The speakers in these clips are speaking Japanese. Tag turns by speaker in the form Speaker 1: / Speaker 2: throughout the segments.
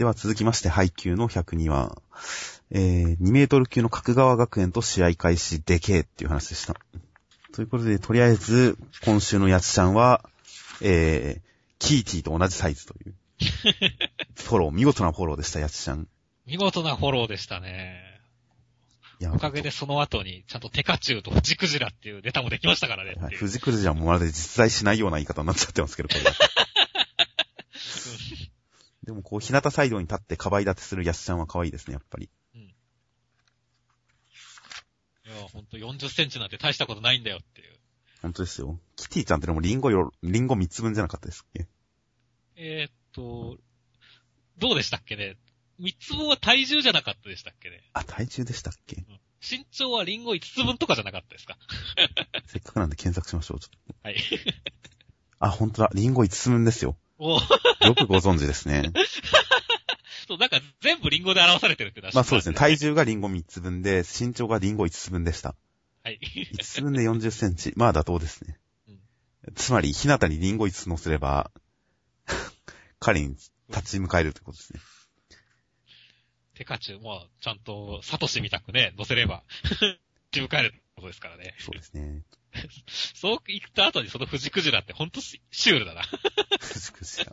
Speaker 1: では続きまして、配球の102話。えー、2メートル級の角川学園と試合開始でけえっていう話でした。ということで、とりあえず、今週のやつちゃんは、えー、キーティーと同じサイズという。フォロー、見事なフォローでした、やつちゃん。
Speaker 2: 見事なフォローでしたね。
Speaker 1: いや
Speaker 2: おかげでその後に、ちゃんとテカチュウとフジクジラっていうネタもできましたからね
Speaker 1: はい。フジクルジャンもまるで実在しないような言い方になっちゃってますけど、これでもこう、日向サイドに立ってかばい立てするやつちゃんは可愛いですね、やっぱり。
Speaker 2: いや、ほんと40センチなんて大したことないんだよっていう。
Speaker 1: 本当ですよ。キティちゃんってでもリンゴよ、リンゴ3つ分じゃなかったですっけ？
Speaker 2: えー、っと、どうでしたっけね？三つ分は体重じゃなかったでしたっけね？
Speaker 1: あ、体重でしたっけ？
Speaker 2: 身長はリンゴ5つ分とかじゃなかったですか？
Speaker 1: せっかくなんで検索しましょう。ちょっと
Speaker 2: はい。
Speaker 1: あ、本当だ。リンゴ5つ分ですよ。
Speaker 2: お
Speaker 1: よくご存知ですね。
Speaker 2: そう、なんか全部リンゴで表されてるって
Speaker 1: まあそうですね。体重がリンゴ3つ分で、身長がリンゴ5つ分でした。
Speaker 2: はい。
Speaker 1: 5つ分で40センチ。まあ妥当ですね
Speaker 2: うん。
Speaker 1: つまり、ひなたにリンゴ5つ乗せれば、彼に立ち向かえるってことですね。
Speaker 2: テカチュウ、まあ、ちゃんと、サトシみたくね、乗せれば、自分帰るってことですからね。
Speaker 1: そうですね。
Speaker 2: そう言った後にそのフジクジラってほんとシュールだな。
Speaker 1: くしくしだ。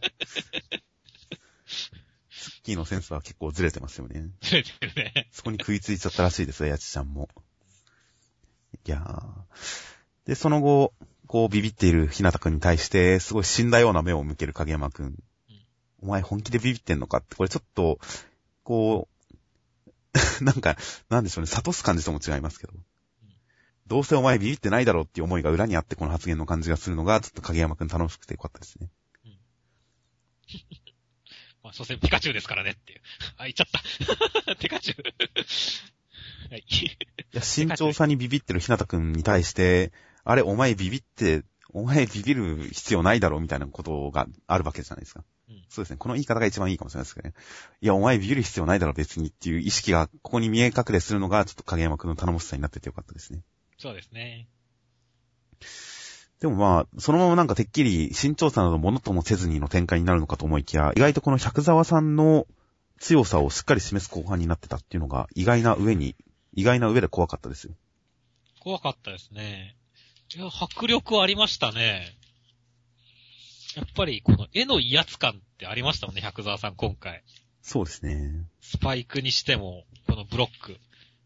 Speaker 1: ツッキーのセンスは結構ずれてますよね。
Speaker 2: ずれてるね。
Speaker 1: そこに食いついちゃったらしいですよ、やちちゃんも。いやー。で、その後、こうビビっているひなたくんに対して、すごい死んだような目を向ける影山くん。お前本気でビビってんのかって、これちょっと、こう、なんか、なんでしょうね、悟す感じとも違いますけど。どうせお前ビビってないだろうっていう思いが裏にあってこの発言の感じがするのが、ちょっと影山くん楽しくてよかったですね。
Speaker 2: まあ、所詮ピカチュウですからねっていう。あ、言っちゃった。テカチュウ。はい。
Speaker 1: いや、身長差にビビってるひなたくんに対して、あれ、お前ビビって、お前ビビる必要ないだろうみたいなことがあるわけじゃないですか。
Speaker 2: うん
Speaker 1: そうですね。この言い方が一番いいかもしれないですけどね。いや、お前ビビる必要ないだろう別にっていう意識がここに見え隠れするのが、ちょっと影山くんの頼もしさになっててよかったですね。
Speaker 2: そうですね。
Speaker 1: でもまあ、そのままなんかてっきり身長差などものともせずにの展開になるのかと思いきや、意外とこの百沢さんの強さをしっかり示す後半になってたっていうのが意外な上に、意外な上で怖かったですよ。
Speaker 2: 怖かったですね。いや、迫力ありましたね。やっぱり、この絵の威圧感ってありましたもんね、百沢さん今回。
Speaker 1: そうですね。
Speaker 2: スパイクにしても、このブロック。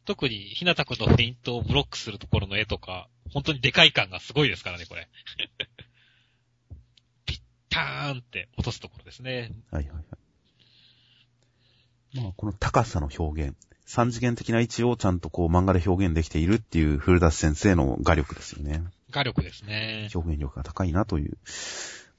Speaker 2: 特に、ひなたくんのフェイントをブロックするところの絵とか、本当にでかい感がすごいですからね、これ。ピッターンって落とすところですね。
Speaker 1: はいはいはい。まあ、この高さの表現。三次元的な位置をちゃんとこう漫画で表現できているっていう古田先生の画力ですよね。
Speaker 2: 画力ですね。
Speaker 1: 表現力が高いなという。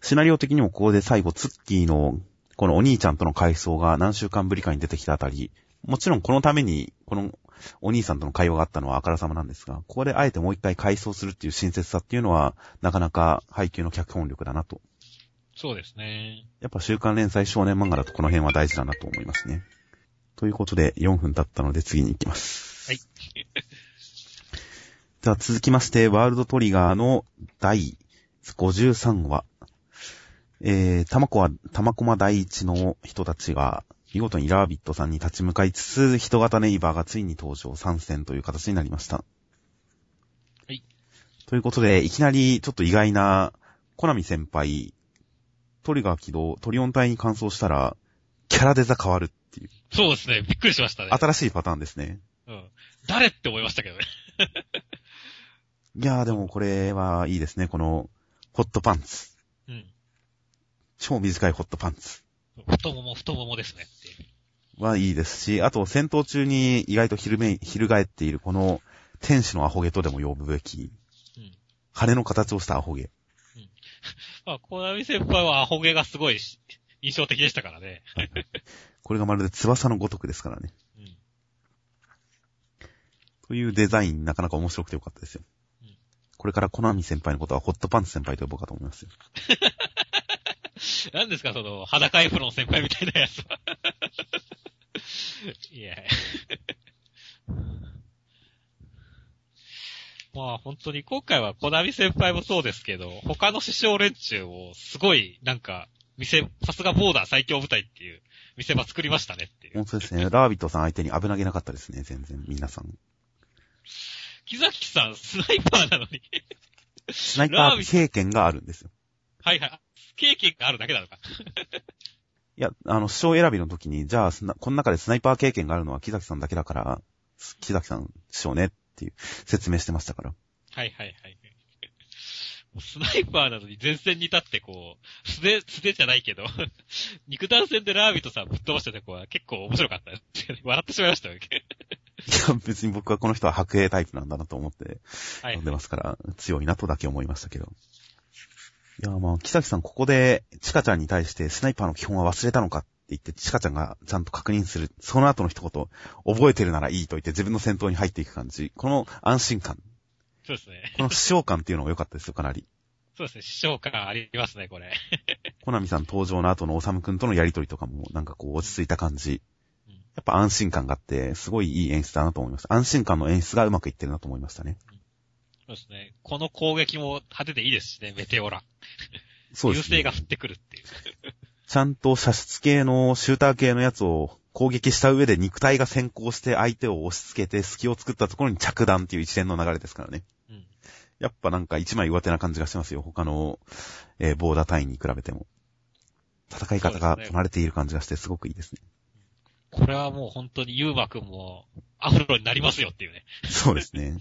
Speaker 1: シナリオ的にもここで最後、ツッキーの、このお兄ちゃんとの回想が何週間ぶりかに出てきたあたり、もちろんこのために、このお兄さんとの会話があったのはあからさまなんですが、ここであえてもう一回回想するっていう親切さっていうのは、なかなか配給の脚本力だなと。
Speaker 2: そうですね。
Speaker 1: やっぱ週刊連載少年漫画だとこの辺は大事だなと思いますね。ということで、4分経ったので次に行きます。
Speaker 2: はい。
Speaker 1: では続きまして、ワールドトリガーの第53話。えー、玉子は、玉駒第一の人たちが、見事にラービットさんに立ち向かいつつ、人型ネイバーがついに登場参戦という形になりました。
Speaker 2: はい。
Speaker 1: ということで、いきなりちょっと意外な、コナミ先輩、トリガー起動、トリオン隊に換装したら、キャラデザ変わるっていう、
Speaker 2: そうですね。びっくりしましたね。
Speaker 1: 新しいパターンですね。
Speaker 2: うん。誰って思いましたけどね。
Speaker 1: いやーでもこれはいいですね、この、ホットパンツ。
Speaker 2: うん。
Speaker 1: 超短いホットパンツ
Speaker 2: 太もも太ももですね。って。
Speaker 1: はい。い。ですし、あと戦闘中に意外と昼め、翻ってい。るこの天使のアホ毛とでも呼ぶべき、
Speaker 2: うん。
Speaker 1: 羽の形をしたアホ毛。
Speaker 2: うんまあ、コナミ先輩はアホ毛がすごい。し印象的でしたからね。
Speaker 1: これがまるで翼のごとくですからね。
Speaker 2: うん。
Speaker 1: とい。うデザインなかなか面白くてよかったですよ
Speaker 2: うん。
Speaker 1: これからコナミ先輩のことはホットパンツ先輩と呼ぼうかと思い。ますよ。
Speaker 2: 何ですか、その、裸エプロン先輩みたいなやつは。いや。まあ本当に今回はコナミ先輩もそうですけど、他の師匠連中をすごいなんか、見せ、さすがボーダー最強部隊っていう見せ場作りましたねっていう。
Speaker 1: 本当ですね。ラービットさん相手に危なげなかったですね、全然、皆さん。
Speaker 2: 木崎さん、スナイパーなのに。
Speaker 1: スナイパー経験があるんですよ。
Speaker 2: はいはい。経験があるだけなのか。
Speaker 1: いや、あの、師匠選びの時に、じゃあ、この中でスナイパー経験があるのは木崎さんだけだから、木崎さん、師匠ねっていう説明してましたから。
Speaker 2: はいはいはい。スナイパーなのに前線に立ってこう、素手、素手じゃないけど 肉弾戦でラービットさんぶっ飛ばしてた子は結構面白かった。笑ってしまいましたよ。い
Speaker 1: や、別に僕はこの人は白兵タイプなんだなと思って読んでますから、強いなとだけ思いましたけど。いや、まあ、木崎さんここで、チカちゃんに対してスナイパーの基本は忘れたのかって言って、チカちゃんがちゃんと確認する。その後の一言、覚えてるならいいと言って自分の戦闘に入っていく感じ。この安心感。
Speaker 2: そうですね。
Speaker 1: この師匠感っていうのが良かったですよ、かなり。
Speaker 2: そうですね、師匠感ありますね、これ。
Speaker 1: コナミさん登場の後のオサムくんとのやりとりとかも、なんかこう落ち着いた感じ。やっぱ安心感があって、すごいいい演出だなと思いました。安心感の演出がうまくいってるなと思いましたね。
Speaker 2: そうですね。この攻撃も派手でいいですしね、メテオラ。
Speaker 1: そうです
Speaker 2: ね。優勢が降ってくるっていう。
Speaker 1: ちゃんと射出系の、シューター系のやつを攻撃した上で肉体が先行して相手を押し付けて隙を作ったところに着弾っていう一連の流れですからね。やっぱなんか一枚上手な感じがしてますよ。他の、えー、ボーダー隊員に比べても。戦い方が取られている感じがしてすごくいいですね。
Speaker 2: これはもう本当にユーマくんもアフロになりますよっていうね。
Speaker 1: そうですね。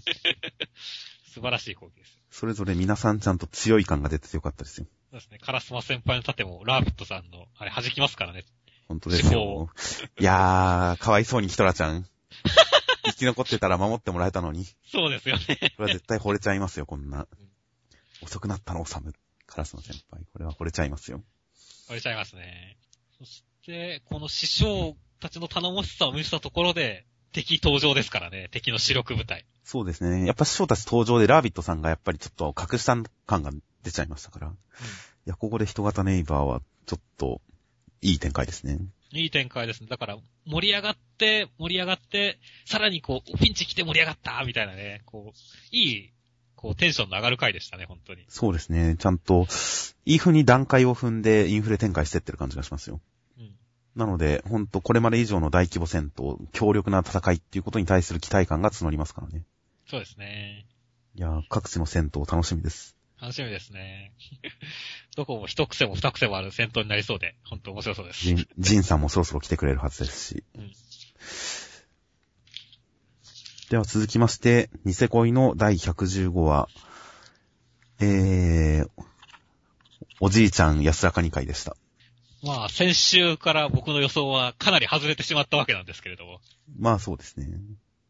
Speaker 2: 素晴らしい攻撃です。
Speaker 1: それぞれ皆さんちゃんと強い感が出ててよかったですよ。
Speaker 2: そうですね。カラスマ先輩の盾もラービットさんの、あれ弾きますからね。
Speaker 1: 本当ですよ。いやー、かわいそうにヒトラちゃん。生き残ってたら守ってもらえたのに。
Speaker 2: そうですよね。こ
Speaker 1: れは絶対惚れちゃいますよ、こんな。遅くなったの、おさむ。カラスの先輩。これは惚れちゃいますよ。
Speaker 2: 惚れちゃいますね。そして、この師匠たちの頼もしさを見せたところで、敵登場ですからね。敵の主力部隊。
Speaker 1: そうですね。やっぱ師匠たち登場でラービットさんがやっぱりちょっと隠した感が出ちゃいましたから。うん、いや、ここで人型ネイバーはちょっといい展開ですね。
Speaker 2: いい展開ですね。だから、盛り上がって、盛り上がって、さらにこう、ピンチ来て盛り上がったみたいなね、こう、いい、こう、テンションの上がる回でしたね、本当に。
Speaker 1: そうですね。ちゃんと、いい風に段階を踏んでインフレ展開してってる感じがしますよ。うん。なので、ほんと、これまで以上の大規模戦闘、強力な戦いっていうことに対する期待感が募りますからね。
Speaker 2: そうですね。
Speaker 1: いや各地の戦闘楽しみです。
Speaker 2: 楽しみですね。どこも一癖も二癖もある戦闘になりそうで、本当面白そうです。
Speaker 1: ジン、ジンさんもそろそろ来てくれるはずですし。うん、では続きまして、ニセ恋の第115話、えー、おじいちゃん安らかに会でした。
Speaker 2: まあ、先週から僕の予想はかなり外れてしまったわけなんですけれども。
Speaker 1: まあそうですね。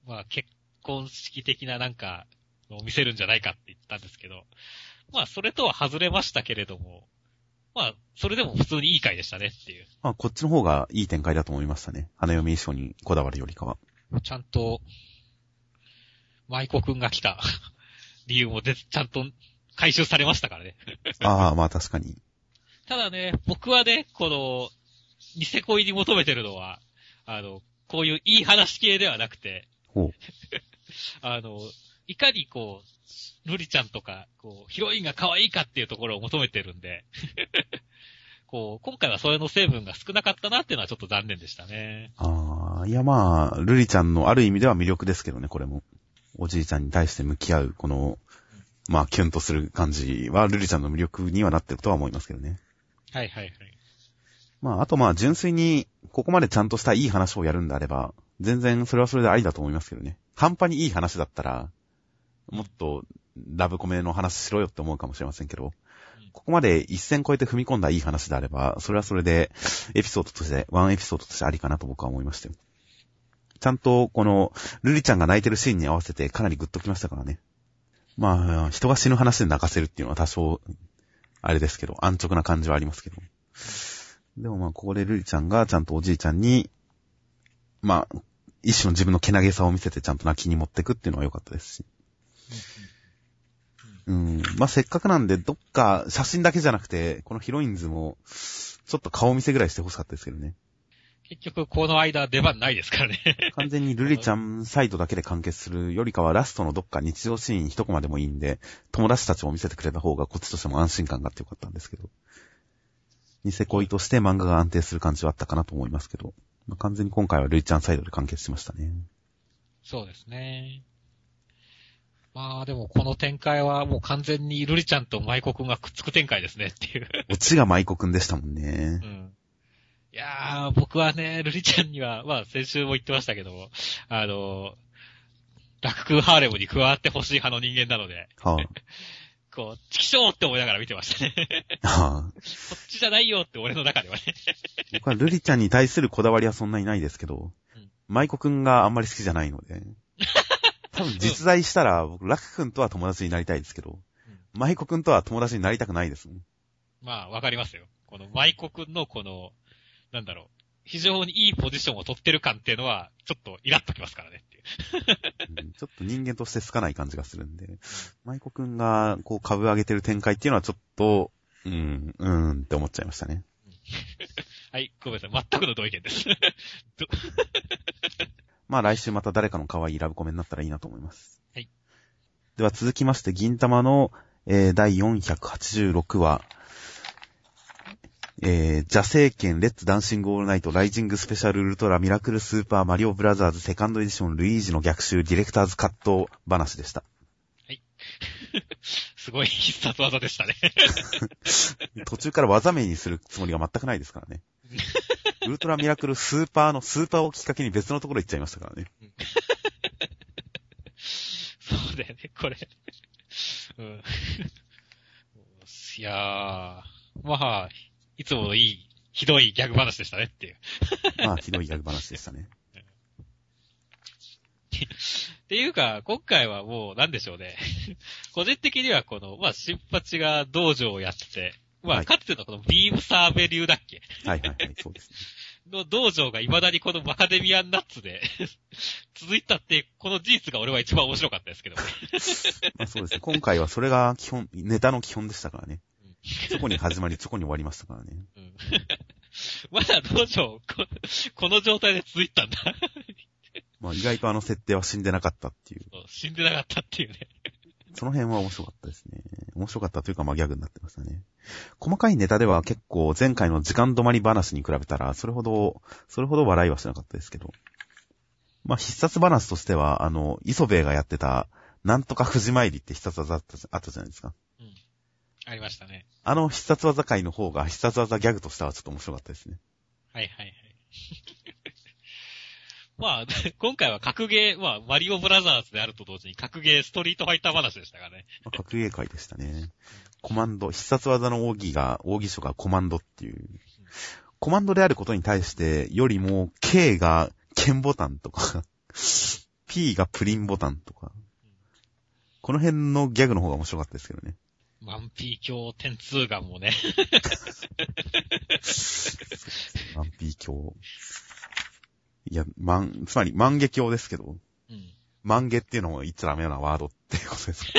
Speaker 2: まあ結婚式的ななんか、を見せるんじゃないかって言ったんですけど、まあ、それとは外れましたけれども、まあ、それでも普通にいい回でしたねっていう。
Speaker 1: まあ、こっちの方がいい展開だと思いましたね。花嫁衣装にこだわるよりかは。
Speaker 2: ちゃんと、舞子くんが来た 理由もで、ちゃんと回収されましたからね
Speaker 1: ああ、まあ確かに。
Speaker 2: ただね、僕はね、この、ニセ恋に求めてるのは、あの、こういういい話系ではなくて、あの、いかにこう、ルリちゃんとか、こう、ヒロインが可愛いかっていうところを求めてるんで こう、今回はそれの成分が少なかったなっていうのはちょっと残念でしたね。
Speaker 1: ああ、いやまあ、ルリちゃんのある意味では魅力ですけどね、これも。おじいちゃんに対して向き合う、この、まあ、キュンとする感じは、ルリちゃんの魅力にはなってるとは思いますけどね。
Speaker 2: はいはいはい。
Speaker 1: まあ、あとまあ、純粋に、ここまでちゃんとしたいい話をやるんであれば、全然それはそれでありだと思いますけどね。半端にいい話だったら、もっとラブコメの話しろよって思うかもしれませんけど、ここまで一線超えて踏み込んだいい話であれば、それはそれでエピソードとして、ワンエピソードとしてありかなと僕は思いましたよ。ちゃんと、この、ルリちゃんが泣いてるシーンに合わせてかなりグッときましたからね。まあ、人が死ぬ話で泣かせるっていうのは多少、あれですけど、安直な感じはありますけど。でもまあ、ここでルリちゃんがちゃんとおじいちゃんに、まあ、一種の自分のけなげさを見せてちゃんと泣きに持ってくっていうのは良かったですし。うん。まあ、せっかくなんで、どっか写真だけじゃなくて、このヒロインズも、ちょっと顔見せぐらいしてほしかったですけどね。
Speaker 2: 結局、この間出番ないですからね。
Speaker 1: 完全にルリちゃんサイドだけで完結するよりかは、ラストのどっか日常シーン一コマでもいいんで、友達たちを見せてくれた方がこっちとしても安心感があってよかったんですけど。ニセ恋として漫画が安定する感じはあったかなと思いますけど、まあ、完全に今回はルイちゃんサイドで完結しましたね。
Speaker 2: そうですね。まあでもこの展開はもう完全にルリちゃんと舞子くんがくっつく展開ですねっていう。
Speaker 1: オチが舞子くんでしたもんね。
Speaker 2: うん。いやー、僕はね、ルリちゃんには、まあ先週も言ってましたけども、あの、ラククハーレムに加わってほしい派の人間なので、はあ、こう、チキショーって思いながら見てましたね。はあ、こっちじゃないよって俺の中ではね。
Speaker 1: 僕はルリちゃんに対するこだわりはそんなにないですけど、うん、マイコくんがあんまり好きじゃないので、多分実在したら僕、ラクくんとは友達になりたいですけど、うん、マイコくんとは友達になりたくないです。
Speaker 2: まあ、わかりますよ。このマイコくんのこの、なんだろう、非常にいいポジションを取ってる感っていうのは、ちょっとイラッときますからねって
Speaker 1: いう。ちょっと人間として好かない感じがするんで、マイコくんがこう株上げてる展開っていうのはちょっと、うん、うーんって思っちゃいましたね。
Speaker 2: はい、ごめんなさい。全くの同意見です。
Speaker 1: まあ来週また誰かの可愛いラブコメになったらいいなと思います。
Speaker 2: はい。
Speaker 1: では続きまして、銀魂の、えー、第486話、えー、邪聖剣レッツダンシングオールナイトライジングスペシャルウルトラミラクルスーパーマリオブラザーズセカンドエディションルイージの逆襲ディレクターズカット話でした。
Speaker 2: はい。すごい必殺技でしたね。
Speaker 1: 途中から技名にするつもりが全くないですからね。ウルトラミラクルスーパーのスーパーをきっかけに別のところ行っちゃいましたからね。
Speaker 2: そうだよね、これ。うん、いやー、まあ、いつものいい、ひどいギャグ話でしたねっていう。
Speaker 1: まあ、ひどいギャグ話でしたね。
Speaker 2: っていうか、今回はもう、なんでしょうね。個人的にはこの、まあ、新八が道場をやってて、まあ、かつてのこのビームサーベ流だっけ？
Speaker 1: はいはいはい、そうですね。
Speaker 2: の道場が未だにこのマカデミアンナッツで続いたって、この事実が俺は一番面白かったですけど、
Speaker 1: まあそうですね。今回はそれが基本、ネタの基本でしたからね。そこに始まり、そこに終わりましたからね。うん、
Speaker 2: まだ道場こ、この状態で続いたんだ。
Speaker 1: まあ意外とあの設定は死んでなかったっていう。
Speaker 2: 死んでなかったっていうね。
Speaker 1: その辺は面白かったですね。面白かったというか、まあギャグになってましたね。細かいネタでは結構前回の時間止まり話に比べたら、それほど、それほど笑いはしなかったですけど。まあ必殺話としては、あの、磯部がやってた、なんとか藤参りって必殺技あったじゃないですか。うん。
Speaker 2: ありましたね。
Speaker 1: あの必殺技界の方が必殺技ギャグとしてはちょっと面白かったですね。
Speaker 2: はいはいはい。まあ、今回は格ゲー、まあ、マリオブラザーズであると同時に格ゲーストリートファイター話でしたからね。
Speaker 1: まあ、格ゲー界でしたね。コマンド、必殺技の奥義が、奥義書がコマンドっていう。コマンドであることに対して、よりも、K が剣ボタンとか P がプリンボタンとか。この辺のギャグの方が面白かったですけどね。
Speaker 2: マンピー鏡点2ガンもね。
Speaker 1: マンピー鏡。いや、万、つまり万華鏡ですけど、うん。万華っていうのも言っちゃダメなワードっていうことですか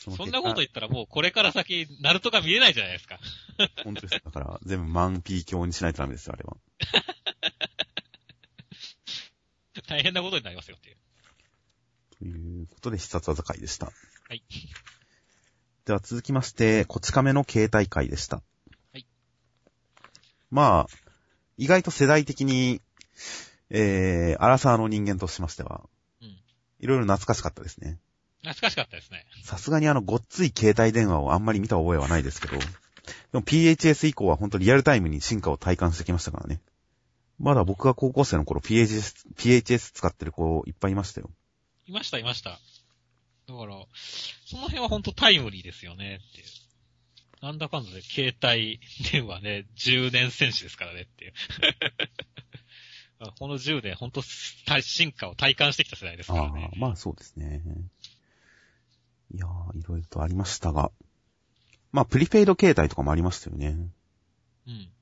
Speaker 2: そんなこと言ったらもうこれから先、ナルトが見えないじゃないですか。
Speaker 1: 本当です。だから、全部万ピー鏡にしないとダメですよ、あれは。
Speaker 2: 大変なことになりますよっていう。
Speaker 1: ということで、必殺技会でした。は
Speaker 2: い。
Speaker 1: では続きまして、こち亀の携帯会でした。まあ、意外と世代的に、えー、アラサーの人間としましては、うん。いろいろ懐かしかったですね。
Speaker 2: 懐かしかったですね。
Speaker 1: さすがにあの、ごっつい携帯電話をあんまり見た覚えはないですけど、でも PHS 以降は本当リアルタイムに進化を体感してきましたからね。まだ僕が高校生の頃 PHS、PHS 使ってる子いっぱいいましたよ。
Speaker 2: いました、いました。だから、その辺は本当タイムリーですよねっていう。なんだかんだで携帯電話ね、10年戦士ですからねっていう。この10年、ほんと、進化を体感してきた世代ですからね。
Speaker 1: ああ、まあそうですね。いやー、いろいろとありましたが。まあ、プリペイド携帯とかもありましたよね。うん。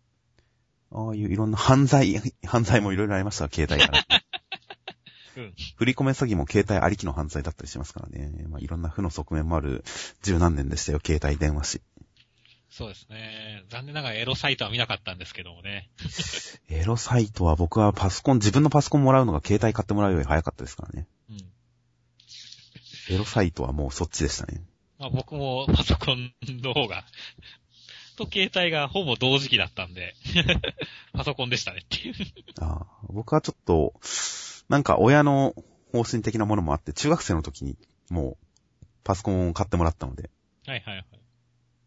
Speaker 1: ああいういろんな犯罪、犯罪もいろいろありました、携帯から。うん。振り込め詐欺も携帯ありきの犯罪だったりしますからね。まあ、いろんな負の側面もある十何年でしたよ、携帯電話し。
Speaker 2: そうですね。残念ながらエロサイトは見なかったんですけどもね。
Speaker 1: エロサイトは僕はパソコン、自分のパソコンもらうのが携帯買ってもらうより早かったですからね。うん。エロサイトはもうそっちでしたね。
Speaker 2: まあ僕もパソコンの方が、と携帯がほぼ同時期だったんで、パソコンでしたねっていう。
Speaker 1: あ僕はちょっと、なんか親の方針的なものもあって、中学生の時にもうパソコンを買ってもらったので。
Speaker 2: はいはいはい。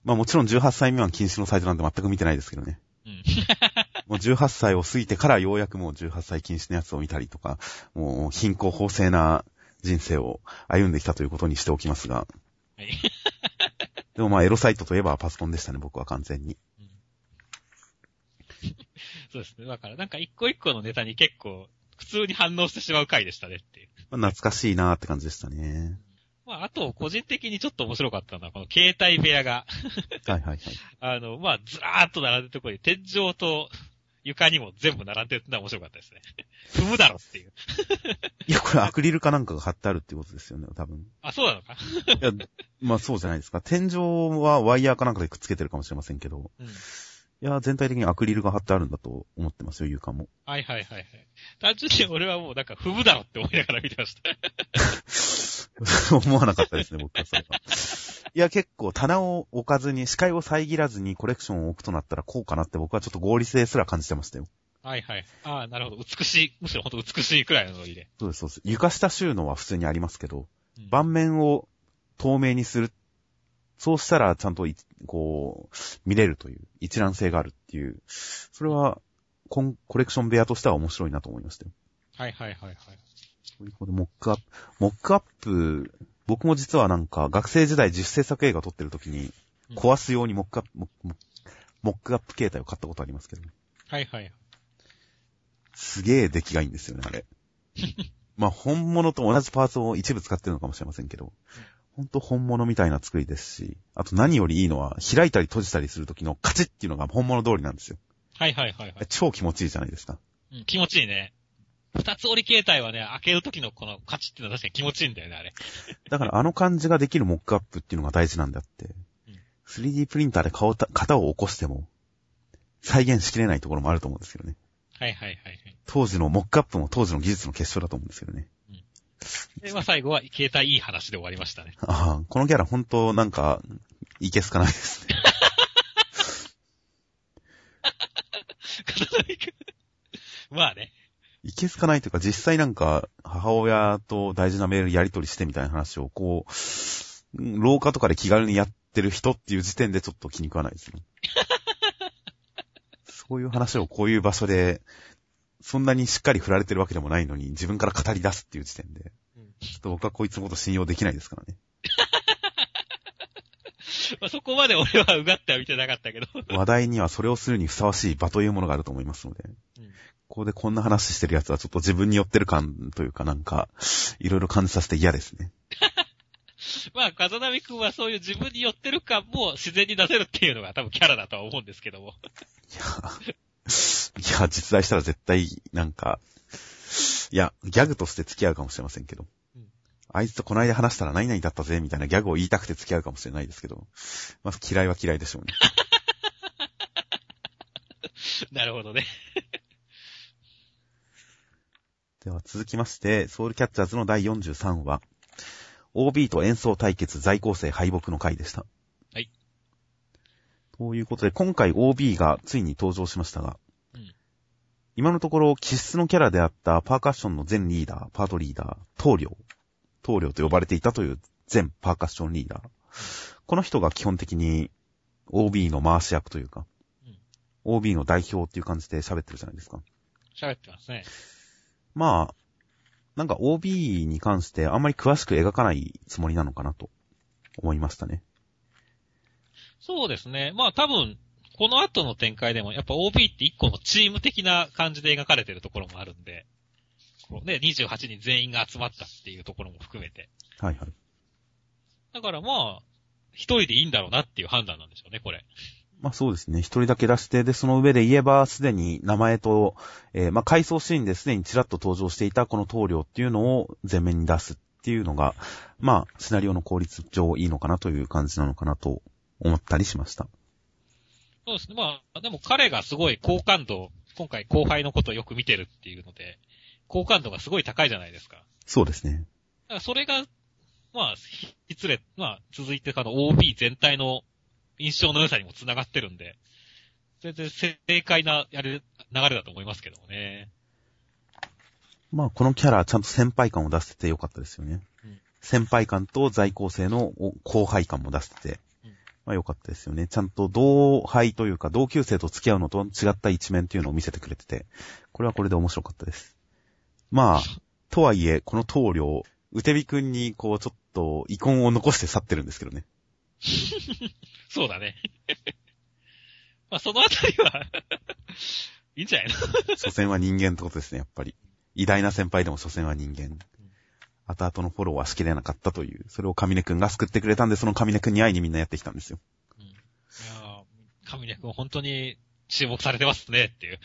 Speaker 1: まあもちろん18歳未満禁止のサイトなんて全く見てないですけどね。うん。もう18歳を過ぎてからようやくもう18歳禁止のやつを見たりとか、もう貧困法制な人生を歩んできたということにしておきますが。はい。でもまあエロサイトといえばパソコンでしたね、僕は完全に。うん、
Speaker 2: そうですね。だからなんか一個一個のネタに結構普通に反応してしまう回でしたねっていう。
Speaker 1: まあ、懐かしいなーって感じでしたね。
Speaker 2: まあ、あと、個人的にちょっと面白かったのは、この携帯部屋が
Speaker 1: はいはいはい。
Speaker 2: あの、まあ、ずらーっと並んでるところに、天井と床にも全部並んでるってのは面白かったですね。踏むだろっていう
Speaker 1: いや、これアクリルかなんかが貼ってあるってことですよね、多分。
Speaker 2: あ、そうなのか？
Speaker 1: いや、まあそうじゃないですか。天井はワイヤーかなんかでくっつけてるかもしれませんけど。うんいや、全体的にアクリルが貼ってあるんだと思ってますよ、床も。
Speaker 2: はいはいはいはい。単純に俺はもうなんか踏むだろって思いながら見てまし
Speaker 1: た。思わなかったですね、僕はそれは。いや、結構棚を置かずに、視界を遮らずにコレクションを置くとなったらこうかなって僕はちょっと合理性すら感じてましたよ。
Speaker 2: はいはい。ああ、なるほど。美しい、むしろほんと美しいくらいのノリで。
Speaker 1: そうです、そうです。床下収納は普通にありますけど、うん、盤面を透明にするそうしたらちゃんとこう、見れるという、一覧性があるっていう、それは、コン、コレクション部屋としては面白いなと思いましたよ。
Speaker 2: はいはいはいはい。
Speaker 1: これモックアップ、モックアップ、僕も実はなんか学生時代自主制作映画撮ってる時に、壊すようにモックアップ、モモックアップ形態を買ったことありますけど、ね、
Speaker 2: はいはい。
Speaker 1: すげえ出来がいいんですよね、あれ。まあ本物と同じパーツを一部使ってるのかもしれませんけど、ほんと本物みたいな作りですし、あと何よりいいのは、開いたり閉じたりするときのカチッっていうのが本物通りなんですよ。
Speaker 2: はいはいはい、はい。
Speaker 1: 超気持ちいいじゃないですか。
Speaker 2: うん、気持ちいいね。二つ折り形態はね、開けるときのこのカチッっていうのは確かに気持ちいいんだよね、あれ。
Speaker 1: だからあの感じができるモックアップっていうのが大事なんだって。うん、3D プリンターで顔型を起こしても、再現しきれないところもあると思うんですけどね。
Speaker 2: はいはいはい、はい。
Speaker 1: 当時のモックアップも当時の技術の結晶だと思うんですけどね。
Speaker 2: で、まあ最後は携帯いい話で終わりましたね。
Speaker 1: ああ、このキャラ本当なんか、いけすかないですね。
Speaker 2: まあね。
Speaker 1: いけすかないというか、実際なんか、母親と大事なメールやり取りしてみたいな話を、こう、廊下とかで気軽にやってる人っていう時点でちょっと気に食わないですね。そういう話をこういう場所でそんなにしっかり振られてるわけでもないのに、自分から語り出すっていう時点で、うん、ちょっと僕はこいつのこと信用できないですからね。
Speaker 2: まあそこまで俺はうがっては見てなかったけど。
Speaker 1: 話題にはそれをするにふさわしい場というものがあると思いますので、うん、ここでこんな話してる奴はちょっと自分に寄ってる感というかなんか、いろいろ感じさせて嫌ですね。
Speaker 2: まあ、風並くんはそういう自分に寄ってる感も自然に出せるっていうのが多分キャラだとは思うんですけども。
Speaker 1: いや、いや、実在したら絶対、なんか、いや、ギャグとして付き合うかもしれませんけど。うん、あいつとこないだ話したら何々だったぜ、みたいなギャグを言いたくて付き合うかもしれないですけど。まず嫌いは嫌いでしょうね。
Speaker 2: なるほどね。
Speaker 1: では続きまして、ソウルキャッチャーズの第43話。OB と演奏対決在校生敗北の回でした。ということで、今回 OB がついに登場しましたが、うん、今のところ、気質のキャラであったパーカッションの全リーダー、パートリーダー、棟梁、棟梁と呼ばれていたという全パーカッションリーダー。この人が基本的に OB の回し役というか、うん、OB の代表っていう感じで喋ってるじゃないですか。
Speaker 2: 喋ってますね。
Speaker 1: まあ、なんか OB に関してあんまり詳しく描かないつもりなのかなと思いましたね。
Speaker 2: そうですね。まあ多分、この後の展開でも、やっぱ OB って一個のチーム的な感じで描かれてるところもあるんで、こうね、28人全員が集まったっていうところも含めて。
Speaker 1: はいはい。
Speaker 2: だからまあ、一人でいいんだろうなっていう判断なんでしょうね、これ。
Speaker 1: まあそうですね。一人だけ出して、で、その上で言えば、すでに名前と、えー、まあ回想シーンですでにちらっと登場していたこの棟梁っていうのを前面に出すっていうのが、まあ、シナリオの効率上いいのかなという感じなのかなと思ったりしました。
Speaker 2: そうですね。まあ、でも彼がすごい好感度、今回後輩のことをよく見てるっていうので、好感度がすごい高いじゃないですか。
Speaker 1: そうですね。
Speaker 2: だからそれが、まあ、失礼、まあ、続いてあの OB 全体の印象の良さにも繋がってるんで、全然正解な、やる、流れだと思いますけどもね。
Speaker 1: まあ、このキャラ、ちゃんと先輩感を出せてよかったですよね。うん、先輩感と在校生の後輩感も出せて、うん、まあよかったですよね。ちゃんと同輩というか同級生と付き合うのと違った一面というのを見せてくれてて、これはこれで面白かったです。まあ、とはいえ、この棟梁、うてびくんにこうちょっと遺恨を残して去ってるんですけどね。
Speaker 2: そうだね。まあそのあたりはいいんじゃないの？
Speaker 1: 所詮は人間ってことですね、やっぱり。偉大な先輩でも所詮は人間。後々のフォローはしきれなかったという、それを神根くんが救ってくれたんで、その神根くんに会いにみんなやってきたんですよ。うん。いや
Speaker 2: 神根くん本当に注目されてますね、っていう。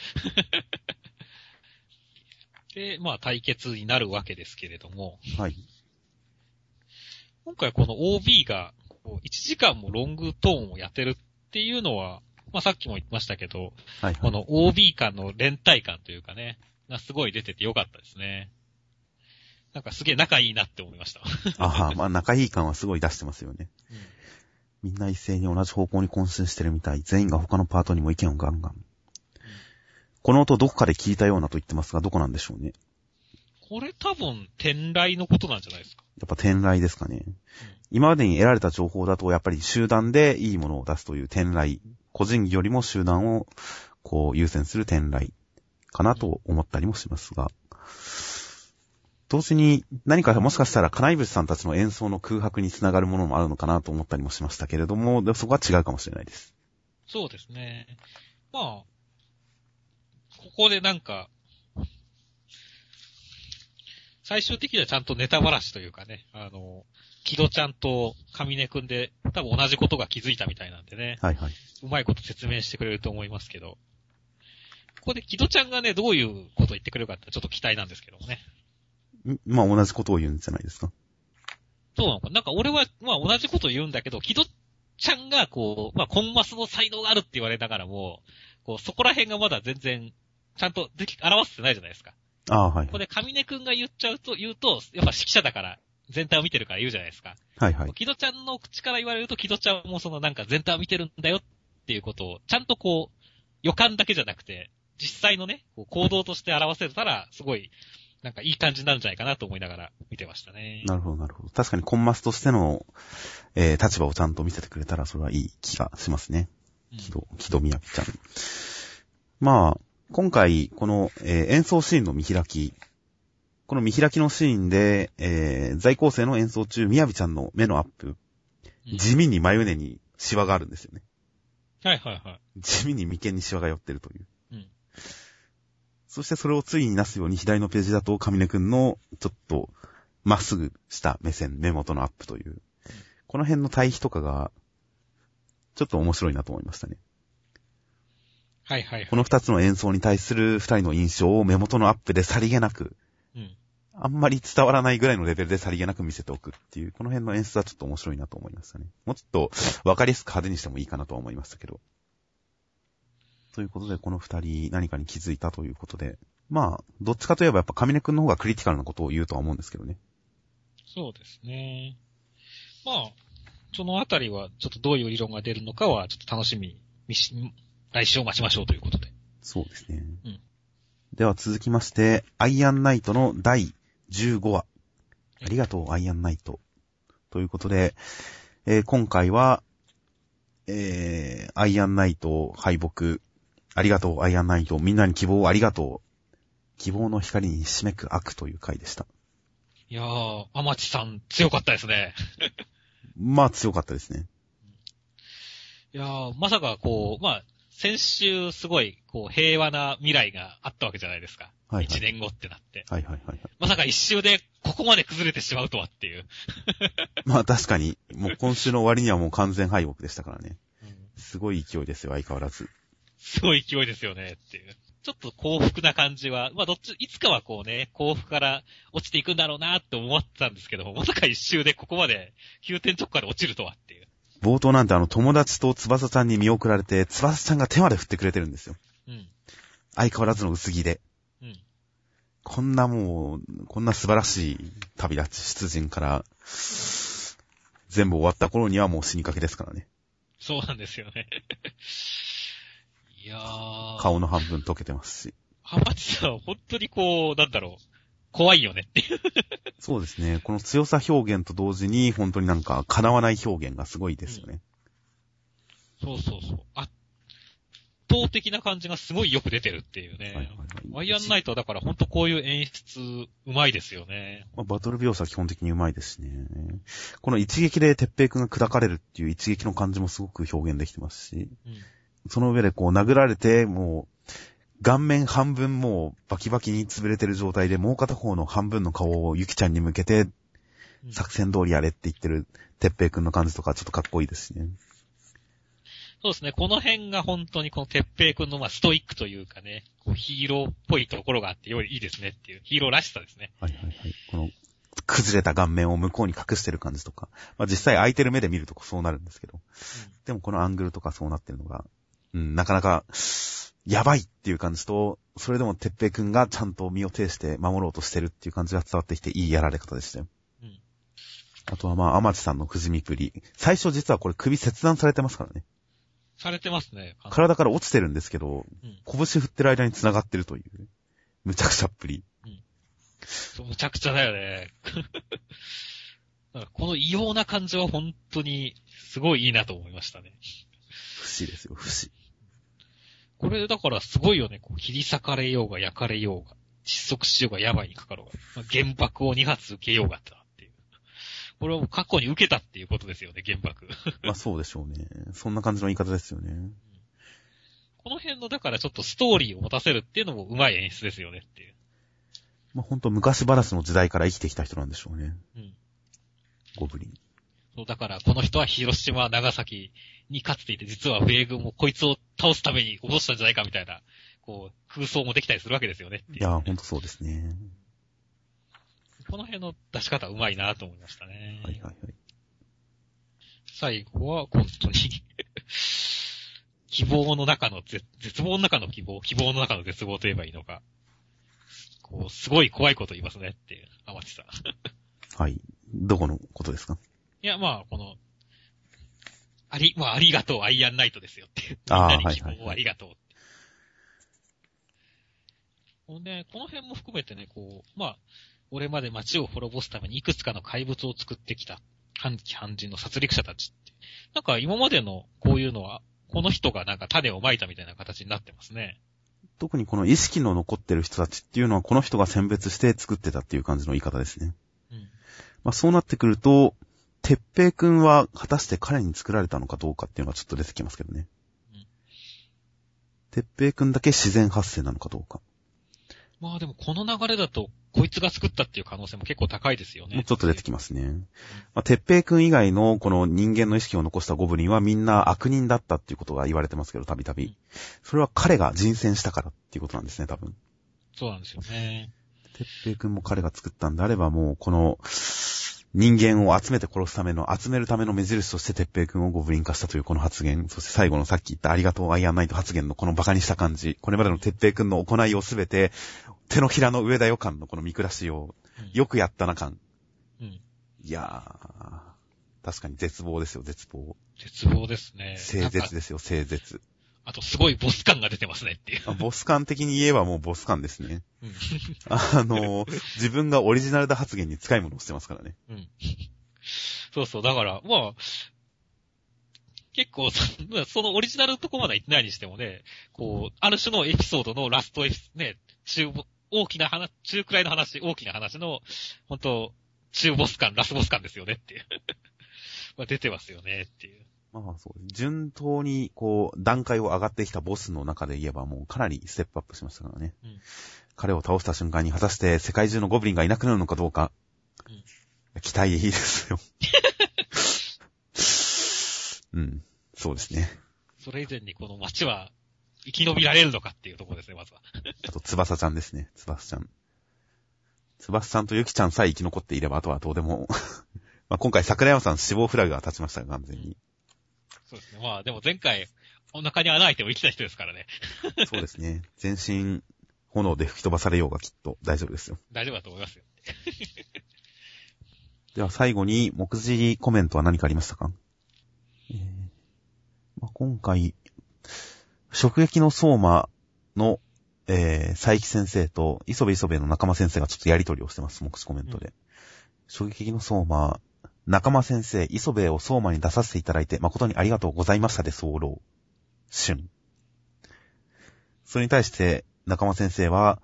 Speaker 2: で、まあ対決になるわけですけれども。
Speaker 1: はい。
Speaker 2: 今回この OB が、1時間もロングトーンをやってるっていうのは、まあさっきも言ってましたけど、はい、はい、この OB 間の連帯感というかね、がすごい出ててよかったですね。なんかすげえ仲いいなって思いました。
Speaker 1: ああ、まあ仲いい感はすごい出してますよね。うん、みんな一斉に同じ方向に渾身してるみたい。全員が他のパートにも意見をガンガン。うん、この音どこかで聞いたようなと言ってますが、どこなんでしょうね。
Speaker 2: これ多分、天雷のことなんじゃないですか。
Speaker 1: やっぱ天雷ですかね。うん、今までに得られた情報だと、やっぱり集団でいいものを出すという天雷。個人技よりも集団を、こう、優先する天雷。かなと思ったりもしますが、同時に何かもしかしたら金井物さんたちの演奏の空白につながるものもあるのかなと思ったりもしましたけれども、でもそこは違うかもしれないです。
Speaker 2: そうですね。まあ、ここでなんか、最終的にはちゃんとネタばらしというかね、あの、木戸ちゃんと上根くんで多分同じことが気づいたみたいなんでね。
Speaker 1: はいはい。
Speaker 2: うまいこと説明してくれると思いますけど。ここで木戸ちゃんがね、どういうことを言ってくれるかってちょっと期待なんですけどもね。
Speaker 1: まあ同じことを言うんじゃないですか。
Speaker 2: そうなのか。なんか俺は、まあ同じことを言うんだけど、木戸ちゃんがこう、まあコンマスの才能があるって言われながらも、こう、そこら辺がまだ全然、ちゃんとでき、表せてないじゃないですか。
Speaker 1: ああ、はい。
Speaker 2: ここで上根くんが言っちゃうと、言うと、やっぱ指揮者だから、全体を見てるから言うじゃないですか。
Speaker 1: はいはい。
Speaker 2: 木戸ちゃんの口から言われると、木戸ちゃんもそのなんか全体を見てるんだよっていうことを、ちゃんとこう、予感だけじゃなくて、実際のね、行動として表せたら、すごい、なんかいい感じになるんじゃないかなと思いながら見てましたね。
Speaker 1: なるほど、なるほど。確かにコンマスとしての、えー、立場をちゃんと見せてくれたら、それはいい気がしますね。木戸、木戸みやぴちゃん。まあ、今回、この、えー、演奏シーンの見開き、この見開きのシーンで、えー、在校生の演奏中、みやびちゃんの目のアップ、うん、地味に眉根にシワがあるんですよね。
Speaker 2: はいはいはい。
Speaker 1: 地味に眉間にシワが寄ってるという。そしてそれをついになすように左のページだと、上根くんの、ちょっと、まっすぐした目線、目元のアップという、この辺の対比とかが、ちょっと面白いなと思いましたね。
Speaker 2: はいはい、はい、
Speaker 1: この二つの演奏に対する二人の印象を目元のアップでさりげなく、うん、あんまり伝わらないぐらいのレベルでさりげなく見せておくっていう、この辺の演出はちょっと面白いなと思いましたね。もうちょっと分かりやすく派手にしてもいいかなとは思いましたけど。ということで、この二人何かに気づいたということで、まあ、どっちかといえばやっぱ上根くんの方がクリティカルなことを言うとは思うんですけどね。
Speaker 2: そうですね。まあ、そのあたりは、ちょっとどういう理論が出るのかは、ちょっと楽しみにし、来週を待ちましょうということで。
Speaker 1: そうですね。うん。では続きまして、アイアンナイトの第15話。ありがとう、アイアンナイト。ということで、えー、今回は、えー、アイアンナイト敗北、ありがとう、アイアンナイト。みんなに希望をありがとう。希望の光にひしめく悪という回でした。
Speaker 2: いやー、アマチさん強かったですね。
Speaker 1: まあ強かったですね。
Speaker 2: いやー、まさかこう、まあ、先週すごい、こう、平和な未来があったわけじゃないですか。はい、はい。一年後ってなって。
Speaker 1: はいはいはい、はい。
Speaker 2: まさか一周でここまで崩れてしまうとはっていう。
Speaker 1: まあ確かに、もう今週の終わりにはもう完全敗北でしたからね。うん、すごい勢いですよ、相変わらず。
Speaker 2: すごい勢いですよね、っていう。ちょっと幸福な感じは、まあどっち、いつかはこうね、幸福から落ちていくんだろうなって思ってたんですけど、まさか一周でここまで急転直下で落ちるとはっていう。
Speaker 1: 冒頭なんてあの友達と翼ちゃんに見送られて、翼ちゃんが手まで振ってくれてるんですよ。うん。相変わらずの薄着で。うん。こんなもう、こんな素晴らしい旅立ち、出陣から、全部終わった頃にはもう死にかけですからね。
Speaker 2: そうなんですよね。いやー。
Speaker 1: 顔の半分溶けてますし。
Speaker 2: ハマチさんは本当にこう、なんだろう。怖いよねっていう。
Speaker 1: そうですね。この強さ表現と同時に、本当になんか、叶わない表現がすごいですよね。
Speaker 2: うん、そうそうそう。圧倒的な感じがすごいよく出てるっていうね。はいはいはい。ワイアンナイトはだから本当こういう演出、うまいですよね。
Speaker 1: まあ、バトル描写は基本的にうまいですしね。この一撃で鉄平くんが砕かれるっていう一撃の感じもすごく表現できてますし、うん、その上でこう殴られて、もう、顔面半分もうバキバキに潰れてる状態で、もう片方の半分の顔をゆきちゃんに向けて、作戦通りやれって言ってる、てっぺいくんの感じとかちょっとかっこいいですしね。
Speaker 2: そうですね。この辺が本当にこのてっぺいくんのまあストイックというかね、こうヒーローっぽいところがあってよりいいですねっていう、ヒーローらしさですね。
Speaker 1: はいはいはい。この、崩れた顔面を向こうに隠してる感じとか、まあ実際空いてる目で見るとそうなるんですけど、うん、でもこのアングルとかそうなってるのが、うん、なかなか、やばいっていう感じと、それでもてっぺいくんがちゃんと身を挺して守ろうとしてるっていう感じが伝わってきていいやられ方でしたよ。うん。あとはまあ、アマチさんのくじみくり。最初実はこれ首切断されてますからね。
Speaker 2: されてますね。
Speaker 1: 体から落ちてるんですけど、うん、拳振ってる間に繋がってるという。むちゃくちゃっぷり。
Speaker 2: うん。むちゃくちゃだよね。この異様な感じは本当にすごいいいなと思いましたね。
Speaker 1: 不死ですよ、不死。
Speaker 2: これだからすごいよね。こう切り裂かれようが焼かれようが、窒息しようが病にかかろうが、まあ、原爆を2発受けようがっていう。これはもう過去に受けたっていうことですよね、原爆。
Speaker 1: まあそうでしょうね。そんな感じの言い方ですよね。
Speaker 2: この辺の、だからちょっとストーリーを持たせるっていうのも上手い演出ですよねっていう。
Speaker 1: まあほんと昔話の時代から生きてきた人なんでしょうね。うん。ゴブリン。
Speaker 2: そう、だからこの人は広島、長崎に勝っていて、実は米軍もこいつを倒すために脅したんじゃないかみたいな、こう、空想もできたりするわけですよね。
Speaker 1: いやほんとそうですね。
Speaker 2: この辺の出し方うまいなと思いましたね。
Speaker 1: はいはいはい。
Speaker 2: 最後は、本当に 希望の中の絶、絶望の中の希望、希望の中の絶望と言えばいいのか。こう、すごい怖いこと言いますねっていう、天地さん。
Speaker 1: はい。どこのことですか？
Speaker 2: いや、まあ、この、あり、まあ、ありがとう、アイアンナイトですよっていう。みんなに希望をありがとう。ほんで、この辺も含めてね、こう、まあ、俺まで街を滅ぼすためにいくつかの怪物を作ってきた、半期半人の殺戮者たちって。なんか今までのこういうのは、この人がなんか種をまいたみたいな形になってますね。
Speaker 1: 特にこの意識の残ってる人たちっていうのは、この人が選別して作ってたっていう感じの言い方ですね。うん。まあそうなってくると、てっぺいくんは果たして彼に作られたのかどうかっていうのがちょっと出てきますけどね。うん。てっぺいくんだけ自然発生なのかどうか。
Speaker 2: まあでもこの流れだと、こいつが作ったっていう可能性も結構高いですよね。もう
Speaker 1: ちょっと出てきますね。うん、まあ、てっぺいくん以外のこの人間の意識を残したゴブリンはみんな悪人だったっていうことが言われてますけど、たびたび。それは彼が人選したからっていうことなんですね、多分。
Speaker 2: そうなんですよね。
Speaker 1: てっぺいくんも彼が作ったんであればもうこの、人間を集めて殺すための、集めるための目印として鉄平君をゴブリン化したというこの発言、そして最後のさっき言ったありがとうアイアンナイト発言のこの馬鹿にした感じ、これまでの鉄平君の行いをすべて、手のひらの上だよ感のこの見下しを、よくやったな感。うん。いやー、確かに絶望ですよ、絶望。
Speaker 2: 絶望ですね。
Speaker 1: 清絶ですよ、清絶。
Speaker 2: あと、すごいボス感が出てますねっていう。
Speaker 1: ボス感的に言えばもうボス感ですね。うん、あの、自分がオリジナルだ発言に近いものをしてますからね。うん。
Speaker 2: そうそう、だから、まあ、結構そ、そのオリジナルのとこまでは言ってないにしてもね、こう、ある種のエピソードのラストエピ、ね、中、大きな話、中くらいの話、大きな話の、本当中ボス感、ラスボス感ですよねっていう。まあ出てますよねっていう。
Speaker 1: まあそう、順当にこう、段階を上がってきたボスの中で言えばもうかなりステップアップしましたからね。うん、彼を倒した瞬間に果たして世界中のゴブリンがいなくなるのかどうか、うん、期待いいですよ。うん、そうですね。
Speaker 2: それ以前にこの街は生き延びられるのかっていうところですね、まずは。
Speaker 1: あと、翼ちゃんですね、翼ちゃん。翼ちゃんとユキちゃんさえ生き残っていれば、あとはどうでも まあ今回桜山さん死亡フラグが立ちましたが、完全に。
Speaker 2: そうですね。まあ、でも前回、お腹に穴開いても生きた人ですからね。
Speaker 1: そうですね。全身、炎で吹き飛ばされようがきっと大丈夫ですよ。
Speaker 2: 大丈夫だと思いますよ。
Speaker 1: では最後に、目次コメントは何かありましたか、えーまあ、今回、直撃の相馬の、えー、佐伯先生と、磯部磯部の仲間先生がちょっとやりとりをしてます、目次コメントで。うん、衝撃の相馬、仲間先生、磯部を相馬に出させていただいて、誠にありがとうございましたで候。春。それに対して、仲間先生は、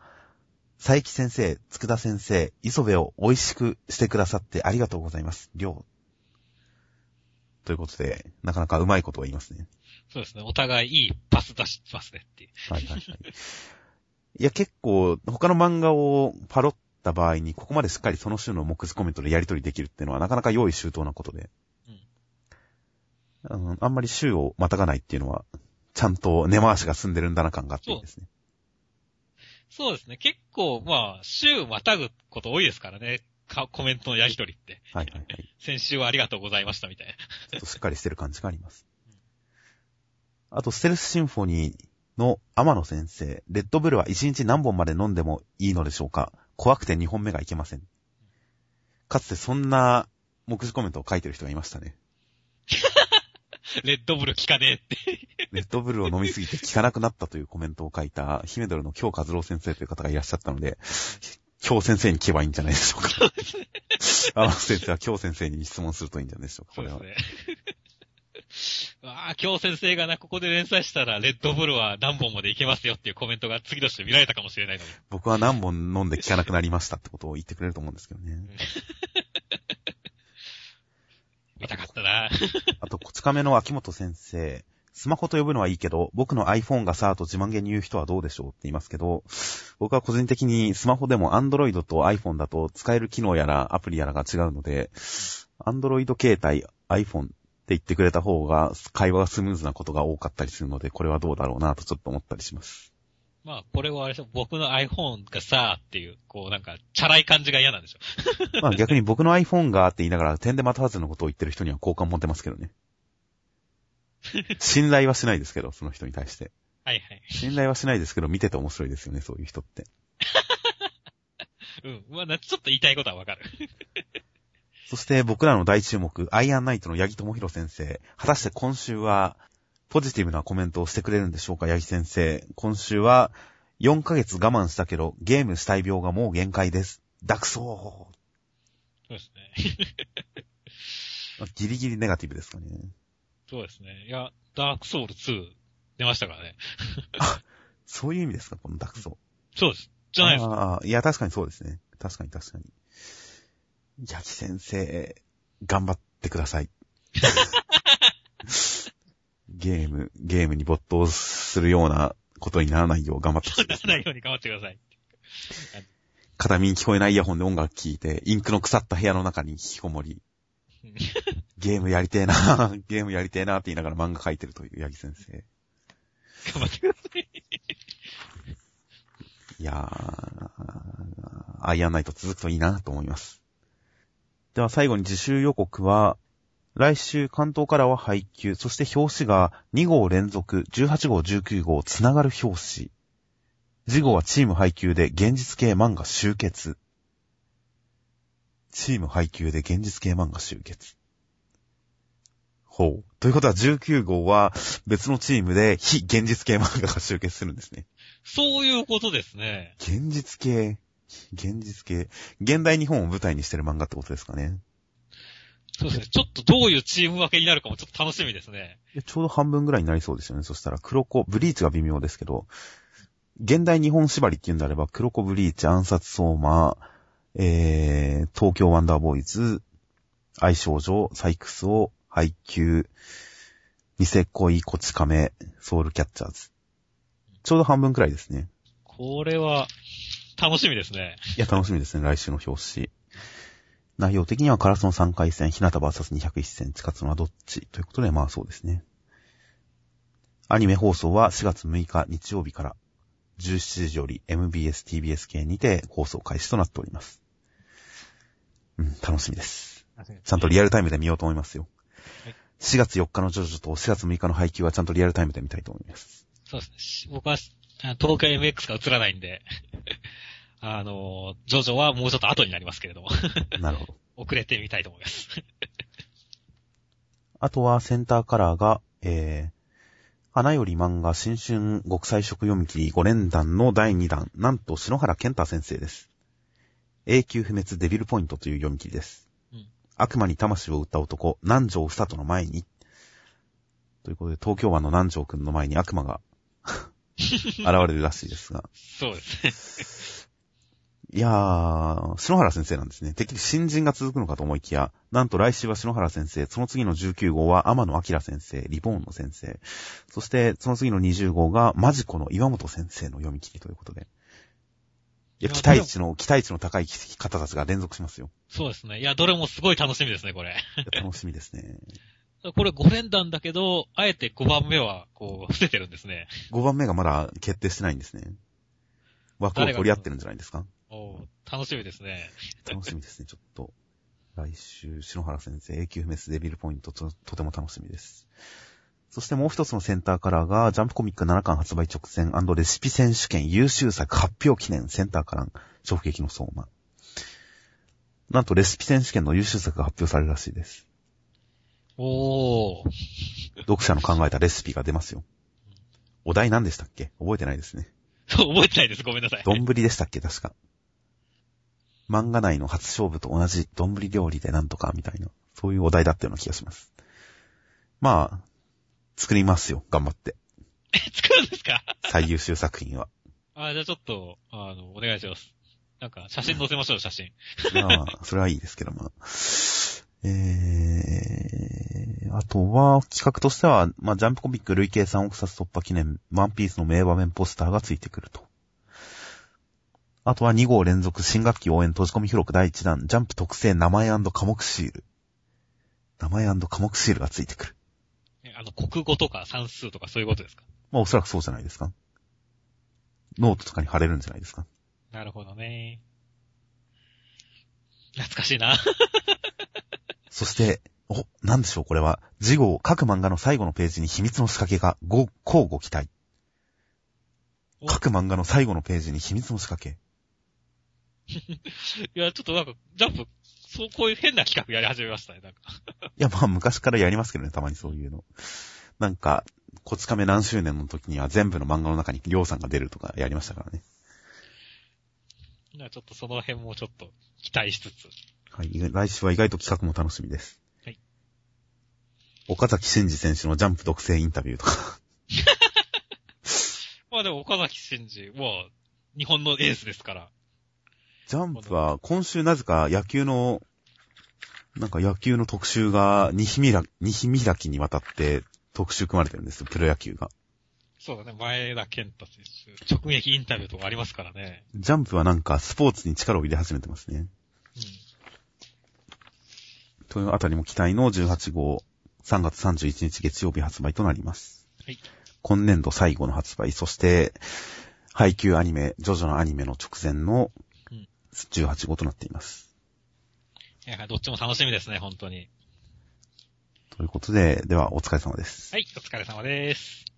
Speaker 1: 佐伯先生、佃先生、磯部を美味しくしてくださってありがとうございます。りょう。ということで、なかなかうまいことを言いますね。
Speaker 2: そうですね。お互いいいパス出しますねっていう。はいはいはい。
Speaker 1: いや、結構、他の漫画をパロった場合に、ここまでしっかりその週の目次コメントでやり取りできるっていうのは、なかなか用意周到なことで。うん。あんまり週をまたがないっていうのは、ちゃんと根回しが済んでるんだな感があっていいですね。
Speaker 2: そうですね。結構、まあ、週またぐこと多いですからね。コメントのやり取りって。はいはいはい。先週はありがとうございましたみたいな。
Speaker 1: ちょっとしっかりしてる感じがあります。あと、ステルスシンフォニーの天野先生、レッドブルは1日何本まで飲んでもいいのでしょうか？怖くて2本目がいけません。かつてそんな目次コメントを書いてる人がいましたね。
Speaker 2: レッドブル効かねえって。
Speaker 1: レッドブルを飲みすぎて効かなくなったというコメントを書いた、ヒメドルの京和郎先生という方がいらっしゃったので、京先生に聞けばいいんじゃないでしょうか。あの先生は京先生に質問するといいんじゃないでしょうか。そうですね。
Speaker 2: ああ、京先生がな、ここで連載したら、レッドブルは何本までいけますよっていうコメントが次として見られたかもしれないのに。
Speaker 1: 僕は何本飲んで効かなくなりましたってことを言ってくれると思うんですけどね。
Speaker 2: 見たかったな
Speaker 1: あと、こち亀の秋元先生。スマホと呼ぶのはいいけど、僕の iPhone がさ、と自慢げに言う人はどうでしょうって言いますけど、僕は個人的にスマホでも Android と iPhone だと使える機能やらアプリやらが違うので、Android 携帯、iPhone 言ってくれた方が会話がスムーズなことが多かったりするので、これはどうだろうなとちょっと思ったりします。
Speaker 2: まあ、これはあれでしょ、僕の iPhone がさっていう、こうなんか、チャラい感じが嫌なんでしょ。
Speaker 1: まあ逆に僕の iPhone がって言いながら、点で待たずのことを言ってる人には好感持ってますけどね。信頼はしないですけど、その人に対して。
Speaker 2: はいはい。
Speaker 1: 信頼はしないですけど、見てて面白いですよね、そういう人って。
Speaker 2: うん。まあ、ちょっと言いたいことはわかる。
Speaker 1: そして僕らの大注目、アイアンナイトの八木智弘先生。果たして今週は、ポジティブなコメントをしてくれるんでしょうか、八木先生。今週は、4ヶ月我慢したけど、ゲームしたい病がもう限界です。ダクソー。
Speaker 2: そうですね。
Speaker 1: ギリギリネガティブですかね。
Speaker 2: そうですね。いや、ダークソウル2出ましたからね。
Speaker 1: あ、そういう意味ですか、このダクソ。
Speaker 2: そうです。じゃないですか。
Speaker 1: ああ、いや、確かにそうですね。確かに確かに。八木先生、頑張ってください。ゲーム、ゲームに没頭するようなことにならないよう頑張ってください。
Speaker 2: ならないように頑張ってください。
Speaker 1: 片耳に聞こえないイヤホンで音楽聴いて、インクの腐った部屋の中に引きこもり、ゲームやりてえな ゲームやりてえなって言いながら漫画描いてるという八木先生。
Speaker 2: 頑張ってください。
Speaker 1: いやー、アイアンナイト続くといいなと思います。では最後に自習予告は、来週関東からは配給、そして表紙が2号連続、18号、19号、つながる表紙。次号はチーム配給で現実系漫画集結。チーム配給で現実系漫画集結。ほう。ということは19号は別のチームで非現実系漫画が集結するんですね。
Speaker 2: そういうことですね。
Speaker 1: 現実系、現実系。現代日本を舞台にしてる漫画ってことですかね。
Speaker 2: そうですね。ちょっとどういうチーム分けになるかもちょっと楽しみですね。
Speaker 1: ちょうど半分ぐらいになりそうですよね。そしたら黒子、ブリーチが微妙ですけど、現代日本縛りっていうんであれば、黒子ブリーチ、暗殺相馬、えー、東京ワンダーボーイズ、愛少女、サイクスを、配給、ニセ恋、コチカメ、ソウルキャッチャーズ。ちょうど半分くらいですね。
Speaker 2: これは、楽しみですね。
Speaker 1: いや、楽しみですね、来週の表紙。内容的にはカラスの3回戦、日向 VS201 戦、地下つのはどっちということで、まあそうですね。アニメ放送は4月6日日曜日から17時より MBS TBS 系にて放送開始となっております。うん、楽しみです。ちゃんとリアルタイムで見ようと思いますよ。4月4日のジョジョと4月6日の配給はちゃんとリアルタイムで見たいと思います。
Speaker 2: そうですね。僕は、東海 MX が映らないんで、あの、ジョジョはもうちょっと後になりますけれども。
Speaker 1: なるほど。
Speaker 2: 遅れてみたいと思います。
Speaker 1: あとはセンターカラーが、えー、花より漫画新春極彩色読み切り5連弾の第2弾、なんと篠原健太先生です。永久不滅デビルポイントという読み切りです。うん、悪魔に魂を売った男、南條ふさとの前に、ということで、東京湾の南條くんの前に悪魔が 現れるらしいですが。
Speaker 2: そうですね。
Speaker 1: いやー、篠原先生なんですね。てっきり新人が続くのかと思いきや、なんと来週は篠原先生、その次の19号は天野明先生、リボーンの先生、そしてその次の20号がマジコの岩本先生の読み切りということで。いや、期待値の、期待値の高い方たちが連続しますよ。
Speaker 2: そうですね。いや、どれもすごい楽しみですね、これ。
Speaker 1: 楽しみですね。
Speaker 2: これ5連弾だけど、あえて5番目は、こう、伏せてるんですね。
Speaker 1: 5番目がまだ決定してないんですね。枠を取り合ってるんじゃないですか？
Speaker 2: お楽しみですね。
Speaker 1: 楽しみですね、ちょっと。来週、篠原先生、永久不滅デビルポイントと、とても楽しみです。そしてもう一つのセンターカラーが、ジャンプコミック7巻発売直前レシピ選手権優秀作発表記念センターカラー、直撃の相馬。なんとレシピ選手権の優秀作が発表されるらしいです。
Speaker 2: おー。
Speaker 1: 読者の考えたレシピが出ますよ。お題何でしたっけ？覚えてないですね。
Speaker 2: そう、覚えてないです。ごめんなさい。
Speaker 1: 丼でしたっけ？確か。漫画内の初勝負と同じ丼料理でなんとかみたいな、そういうお題だったような気がします。まあ、作りますよ。頑張って。
Speaker 2: え、作るんですか？
Speaker 1: 最優秀作品は。
Speaker 2: あ、じゃあちょっと、あの、お願いします。なんか、写真載せましょう、写真。
Speaker 1: まあ、それはいいですけど、まあ。えー、あとは、企画としては、まあ、ジャンプコミック累計3億冊突破記念、ワンピースの名場面ポスターがついてくると。あとは2号連続新学期応援閉じ込み付録第1弾、ジャンプ特製名前科目シール。名前科目シールがついてくる。
Speaker 2: あの、国語とか算数とかそういうことですか？
Speaker 1: まあ、おそらくそうじゃないですか。ノートとかに貼れるんじゃないですか。
Speaker 2: なるほどね。懐かしいな。
Speaker 1: そして、お、なんでしょうこれは。次号、各漫画の最後のページに秘密の仕掛けが、ご、交互期待。各漫画の最後のページに秘密の仕掛け。
Speaker 2: いや、ちょっとなんか、ジャンプ、そう、こういう変な企画やり始めましたね、なんか。い
Speaker 1: や、まあ、昔からやりますけどね、たまにそういうの。なんか、こち亀何周年の時には全部の漫画の中にりょうさんが出るとかやりましたからね。
Speaker 2: ちょっとその辺もちょっと期待しつつ。
Speaker 1: はい。来週は意外と企画も楽しみです。はい。岡崎慎二選手のジャンプ独占インタビューとか。
Speaker 2: まあでも岡崎慎二は日本のエースですから。
Speaker 1: ジャンプは今週なぜか野球の、なんか野球の特集が2日見ら、2日見開きにわたって特集組まれてるんですよ、プロ野球が。
Speaker 2: そうだね、前田健太選手、直撃インタビューとかありますからね。
Speaker 1: ジャンプはなんかスポーツに力を入れ始めてますね。うん。というあたりも期待の18号、3月31日月曜日発売となります。はい。今年度最後の発売、そして、配給アニメ、ジョジョのアニメの直前の18号となっています。
Speaker 2: いや、どっちも楽しみですね、本当に。
Speaker 1: ということで、ではお疲れ様です。
Speaker 2: はい、お疲れ様です。